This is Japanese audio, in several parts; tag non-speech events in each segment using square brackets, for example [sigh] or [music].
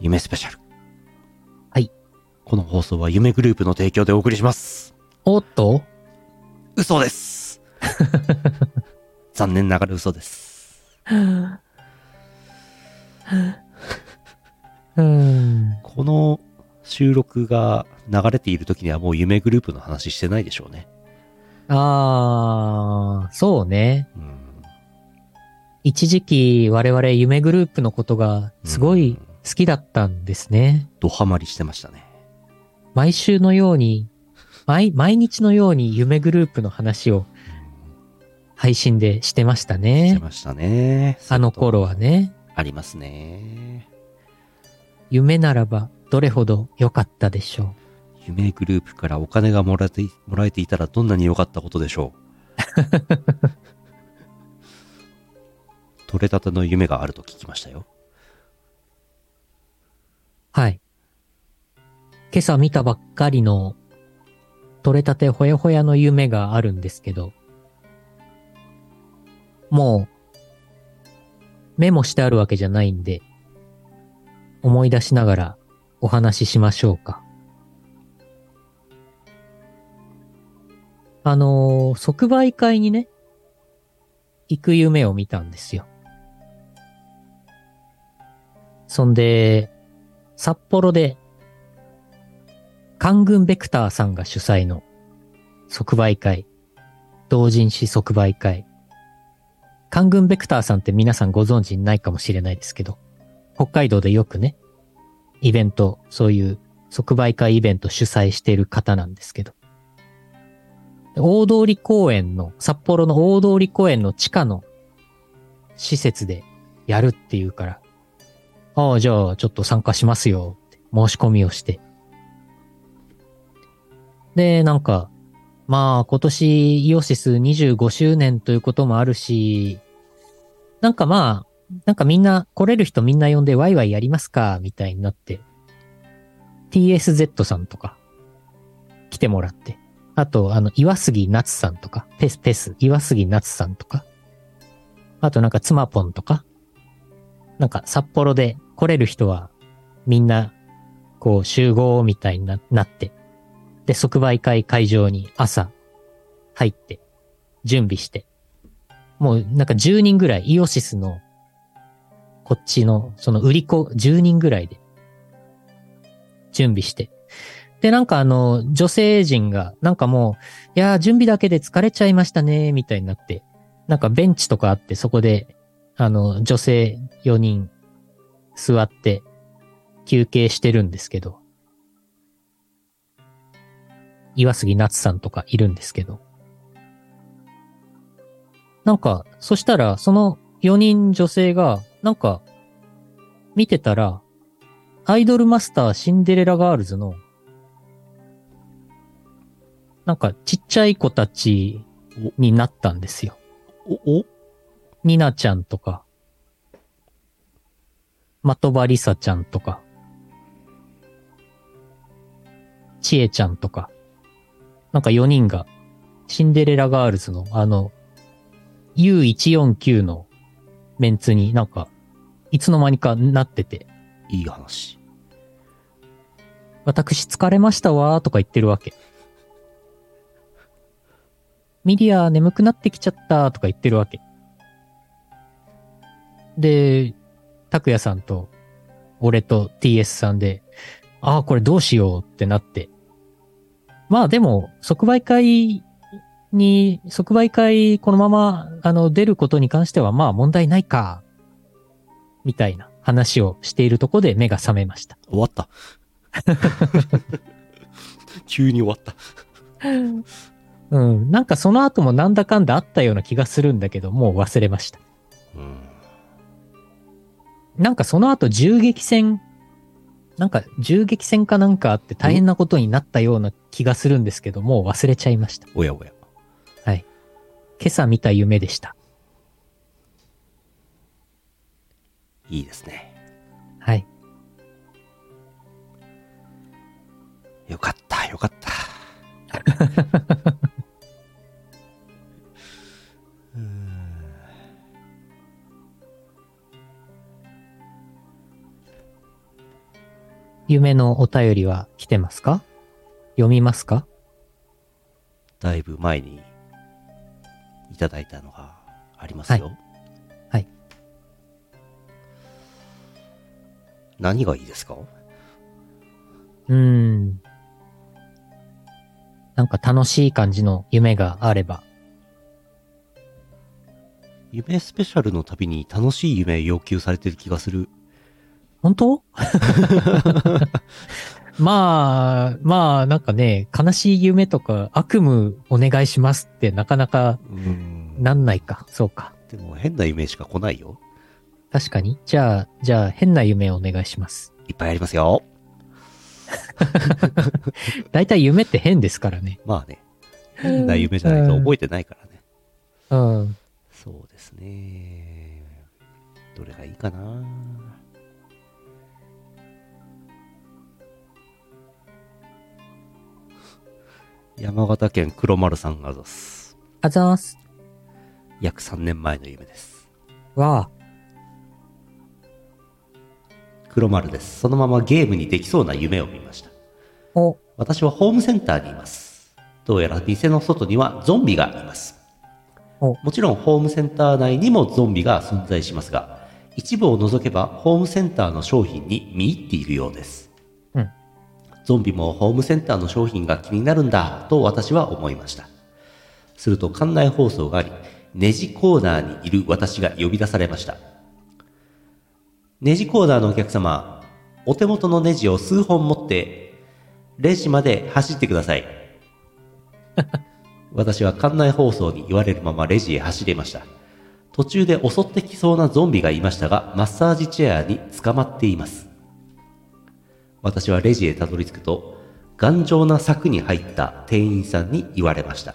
夢スペシャル。はい。この放送は夢グループの提供でお送りします。おっと？嘘です。[laughs] 残念ながら嘘です。うん。この収録が流れている時にはもう夢グループの話してないでしょうね。あー、そうね。うん。一時期我々夢グループのことがすごいうん好きだったんですね。ドハマりしてましたね。毎週のように、毎、毎日のように夢グループの話を配信でしてましたしてね。ましたね。あの頃はね。ありますね。夢ならばどれほど良かったでしょ夢グループからお金がもらえてもらえていたらどんなに良かったことでしょう。[laughs] 取れたての夢があると聞きましたよ。はい。今朝見たばっかりの取れたてほやほやの夢があるんですけど、もうメモしてあるわけじゃないんで、思い出しながらお話ししましょうか。あのー即売会にね、行く夢を見たんですよ。そんで、札幌で、官軍ベクターさんが主催の即売会、同人誌即売会。官軍ベクターさんって皆さんご存知ないかもしれないですけど、北海道でよくね、イベント、そういう即売会イベント主催している方なんですけど、大通公園の、札幌の大通公園の地下の施設でやるっていうから、ああ、じゃあちょっと参加しますよって申し込みをして。で、なんか、まあ今年イオシス25周年ということもあるし、なんかまあ、なんかみんな、来れる人みんな呼んでワイワイやりますか、みたいになって、TSZ さんとか、来てもらって、あと、あの、岩杉夏さんとか、ペスペス、岩杉夏さんとか、あとなんか妻ポンとか、なんか札幌で来れる人はみんなこう集合みたいにななって、で、即売会会場に朝入って準備して、もうなんか10人ぐらいイオシスのこっちのその売り子10人ぐらいで準備して、で、なんかあの、女性陣が、なんかもう、いや、準備だけで疲れちゃいましたね、みたいになって、なんかベンチとかあって、そこで、あの、女性4人座って休憩してるんですけど、岩杉夏さんとかいるんですけど、なんか、そしたら、その4人女性が、なんか、見てたら、アイドルマスターシンデレラガールズの、なんかちっちゃい子たちになったんですよ。お、お？ニナちゃんとか、的場りさちゃんとか、ちえちゃんとか、なんか4人が、シンデレラガールズのあの、U149 のメンツになんか、いつの間にかなってて、いい話。私疲れましたわーとか言ってるわけ。ミリア眠くなってきちゃったとか言ってるわけ。で、拓也さんと俺と TS さんで、ああ、これどうしようってなって。まあでも、即売会に、即売会このまま、あの、出ることに関してはまあ問題ないか、みたいな話をしているとこで目が覚めました。終わった。[laughs] 急に終わった。うん。なんかその後もなんだかんだあったような気がするんだけど、もう忘れました。うん。なんかその後銃撃戦、なんか銃撃戦かなんかあって大変なことになったような気がするんですけど、もう忘れちゃいました。おやおや。はい。今朝見た夢でした。いいですね。はい。夢のお便りは来てますか？読みますか？だいぶ前にいただいたのがありますよ。はいはい何がいいですか？うーん。なんか楽しい感じの夢があれば。夢スペシャルのたびに楽しい夢要求されてる気がする。本当？[laughs] まあ、まあ、なんかね、悲しい夢とか悪夢お願いしますってなかなかうんなんないか。そうか。でも変な夢しか来ないよ。確かに。じゃあ、じゃあ変な夢お願いします。いっぱいありますよ。だいたい夢って変ですからね。まあね。変な夢じゃないと覚えてないからね。うん。そうですね。どれがいいかな。山形県黒丸さんがざす。あざーす。約3年前の夢です。わあ。黒丸です。そのままゲームにできそうな夢を見ました。お、私はホームセンターにいます。どうやら店の外にはゾンビがいます。おもちろんホームセンター内にもゾンビが存在しますが、一部を除けばホームセンターの商品に見入っているようです。ゾンビもホームセンターの商品が気になるんだと私は思いました。すると館内放送があり、ネジコーナーにいる私が呼び出されました。ネジコーナーのお客様、お手元のネジを数本持って、レジまで走ってください。[laughs] 私は館内放送に言われるままレジへ走りました。途中で襲ってきそうなゾンビがいましたが、マッサージチェアに捕まっています。私はレジへたどり着くと、頑丈な柵に入った店員さんに言われました。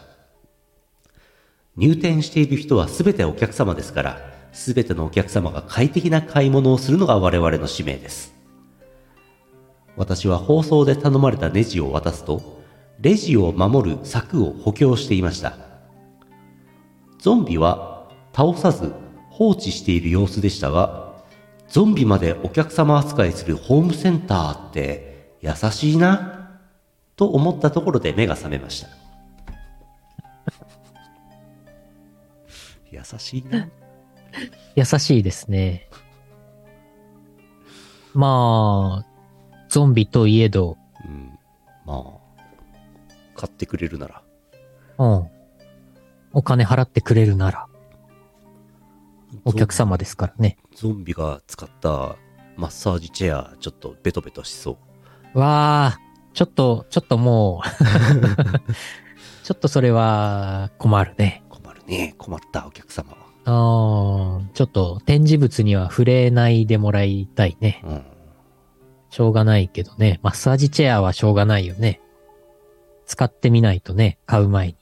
入店している人は全てお客様ですから、全てのお客様が快適な買い物をするのが我々の使命です。私は放送で頼まれたネジを渡すと、レジを守る柵を補強していました。ゾンビは倒さず放置している様子でしたが、ゾンビまでお客様扱いするホームセンターって優しいな、と思ったところで目が覚めました。[laughs] 優しいな。優しいですね。まあ、ゾンビといえど、うん。まあ、買ってくれるなら。うん。お金払ってくれるなら、お客様ですからね。ゾンビが使ったマッサージチェア、ちょっとベトベトしそう。わあ、ちょっと、ちょっともう、[laughs] ちょっとそれは困るね。困るね。困ったお客様は。ああ、ちょっと展示物には触れないでもらいたいね。うん。しょうがないけどね。マッサージチェアはしょうがないよね。使ってみないとね、買う前に。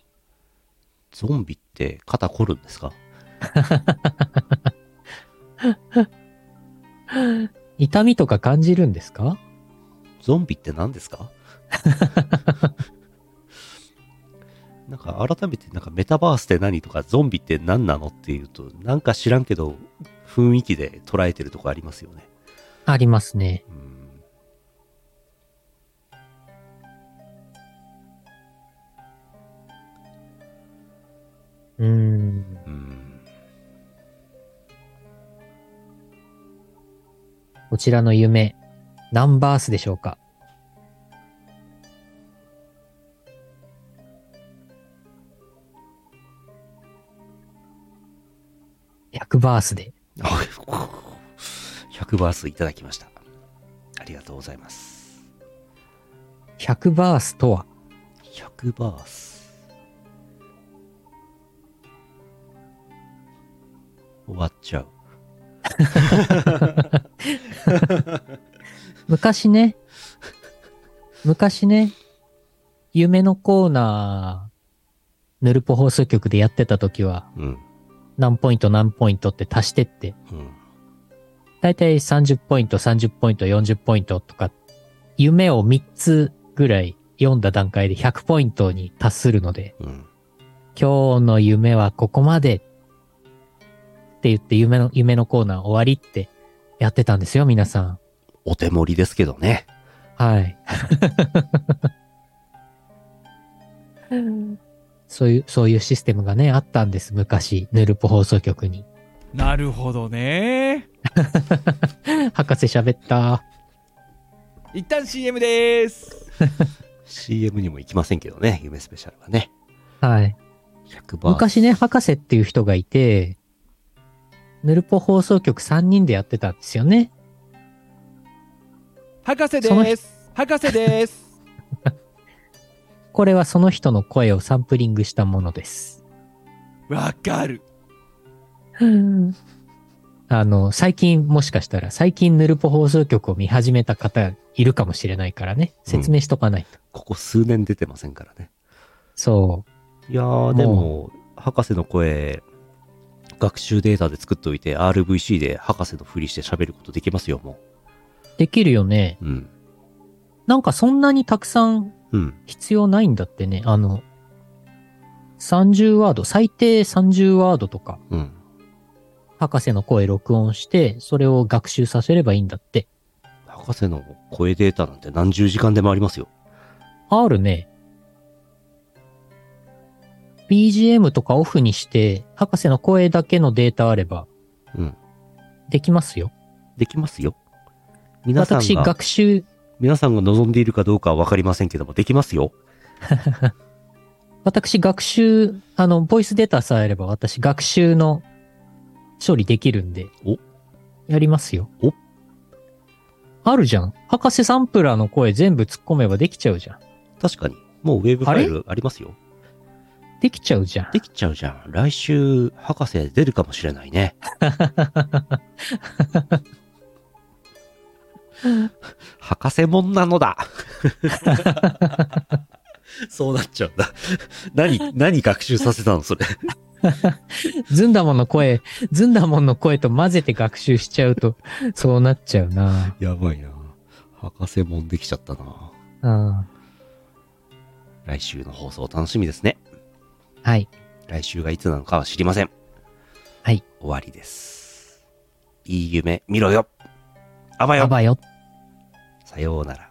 ゾンビって肩凝るんですか？[laughs] 痛みとか感じるんですか？ゾンビって何ですか？[laughs] なんか改めてなんかメタバースって何とかゾンビって何なのっていうとなんか知らんけど雰囲気で捉えてるとこありますよね。ありますね。うんうーん。うんこちらの夢、何バースでしょうか？100バースで。[laughs] 100バースいただきました。ありがとうございます。100バースとは？100バース。終わっちゃう。[laughs] [laughs] 昔ね、昔ね、夢のコーナー、ヌルポ放送局でやってた時は、うん。何ポイント何ポイントって足してって、うん。だいたい30ポイント、30ポイント、40ポイントとか、夢を3つぐらい読んだ段階で100ポイントに達するので、うん。今日の夢はここまでって言って夢の、夢のコーナー終わりってやってたんですよ、皆さん。お手盛りですけどね。はい。そういう、そういうシステムがね、あったんです。昔、ヌルポ放送局に。なるほどね。[laughs] 博士喋った。一旦 CM です。[laughs] CM にも行きませんけどね、夢スペシャルはね。はい。100%昔ね、博士っていう人がいて、ヌルポ放送局3人でやってたんですよね。博士です。博士です。[laughs] これはその人の声をサンプリングしたものです。わかる。[laughs] あの、最近、もしかしたら、最近ヌルポ放送局を見始めた方いるかもしれないからね。説明しとかないと。ここ数年出てませんからね。そう。いやー、でも、博士の声、学習データで作っておいて、RVC で博士のふりして喋ることできますよ、もできるよね。う。うん。なんかそんなにたくさんうん。必要ないんだってね。あの、30ワード、最低30ワードとか、うん。博士の声録音して、それを学習させればいいんだって。博士の声データなんて何十時間でもありますよ。あるね。BGM とかオフにして、博士の声だけのデータあれば、うん。できますよ。できますよ。皆さん私、が、学習、皆さんが望んでいるかどうかはわかりませんけども、できますよ。[laughs] 私、学習、あの、ボイスデータさえあれば、私、学習の処理できるんで。おやりますよ。おあるじゃん。博士サンプラーの声全部突っ込めばできちゃうじゃん。確かに。もうウェブファイルありますよ。できちゃうじゃん。できちゃうじゃん。来週、博士出るかもしれないね。[laughs] 博士もんなのだそうなっちゃうんだ。何、何学習させたのそれ。ズンダモンの声、ズンダモンの声と混ぜて学習しちゃうと、そうなっちゃうな。やばいな。博士もんできちゃったな。うん。来週の放送楽しみですね。はい。来週がいつなのかは知りません。はい。終わりです。いい夢見ろよ。あばよあ。ばよ。さようなら。